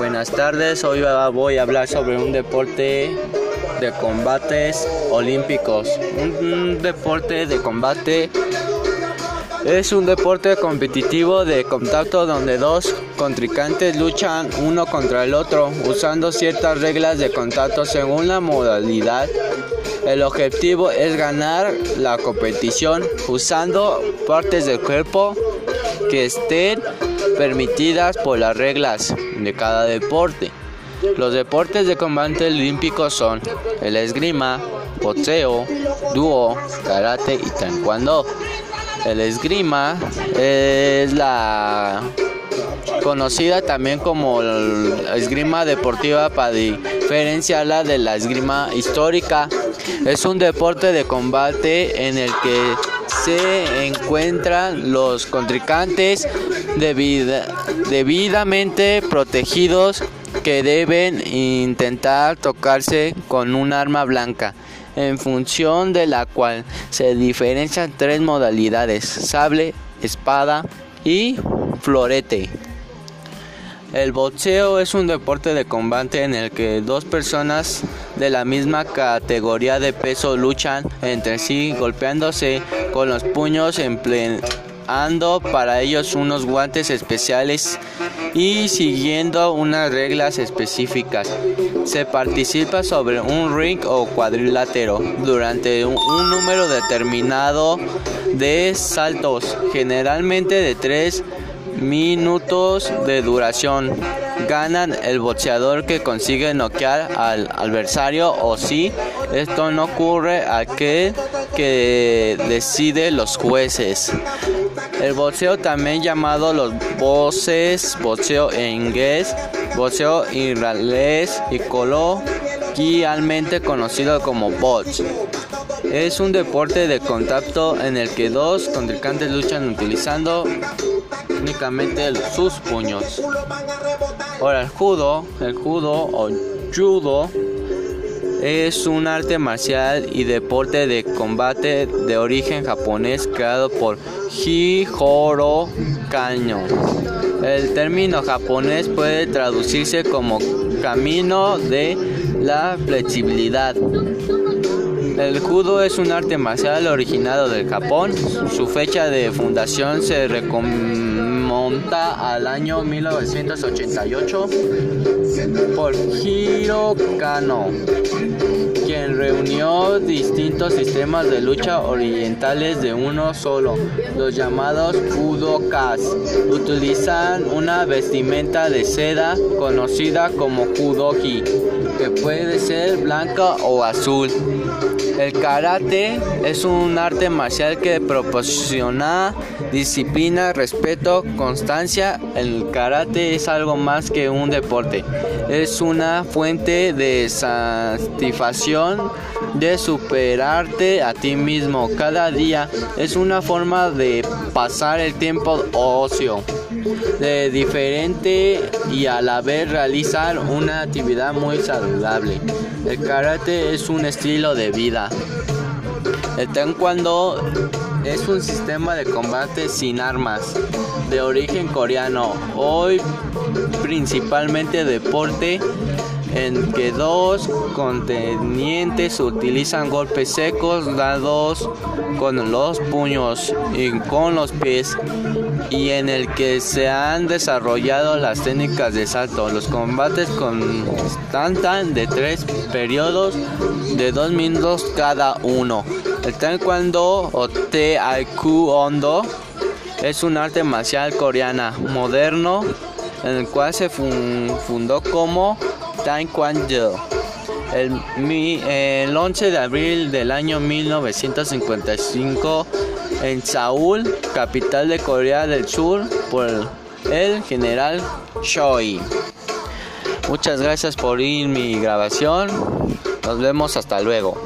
Buenas tardes, hoy voy a hablar sobre un deporte de combates olímpicos. Un, deporte de combate es un deporte competitivo de contacto donde dos contrincantes luchan uno contra el otro usando ciertas reglas de contacto según la modalidad. El objetivo es ganar la competición usando partes del cuerpo que estén permitidas por las reglas de cada deporte. Los deportes de combate olímpicos son el esgrima, boxeo, dúo, karate y taekwondo. El esgrima es la conocida también como esgrima deportiva para diferenciarla de la esgrima histórica. Es un deporte de combate en el que se encuentran los contrincantes debidamente protegidos que deben intentar tocarse con un arma blanca, en función de la cual se diferencian tres modalidades, sable, espada y florete. El boxeo es un deporte de combate en el que dos personas de la misma categoría de peso luchan entre sí golpeándose con los puños empleando para ellos unos guantes especiales y siguiendo unas reglas específicas. Se participa sobre un ring o cuadrilátero durante un, número determinado de saltos, generalmente de tres minutos de duración. Ganan el boxeador que consigue noquear al adversario o si esto no ocurre aquel que decide los jueces. El boxeo también llamado los voces, boxeo en inglés, boxeo israelés y coloquialmente conocido como box. Es un deporte de contacto en el que dos contrincantes luchan utilizando únicamente sus puños. Ahora el judo, el judo o judo es un arte marcial y deporte de combate de origen japonés creado por Hijoro Kanyo. El término japonés puede traducirse como camino de la flexibilidad. El judo es un arte marcial originado del Japón. Su fecha de fundación se al año 1988 por Hiro Kano, reunió distintos sistemas de lucha orientales de uno solo, los llamados judokas. Utilizan una vestimenta de seda conocida como judogi, que puede ser blanca o azul. El karate es un arte marcial que proporciona disciplina, respeto, constancia. El karate es algo más que un deporte. Es una fuente de satisfacción de superarte a ti mismo cada día. Es una forma de pasar el tiempo ocio de diferente y a la vez realizar una actividad muy saludable. El karate es un estilo de vida. El taekwondo es un sistema de combate sin armas de origen coreano, hoy principalmente deporte en que dos contenientes utilizan golpes secos dados con los puños y con los pies y en el que se han desarrollado las técnicas de salto. Los combates constan de tres periodos de dos minutos cada uno. El taekwondo o taekwondo es un arte marcial coreana moderno en el cual se fundó como Taekwondo. El, el 11 de abril del año 1955 en Seúl, capital de Corea del Sur, por el general Choi. Muchas gracias por ir mi grabación. Nos vemos hasta luego.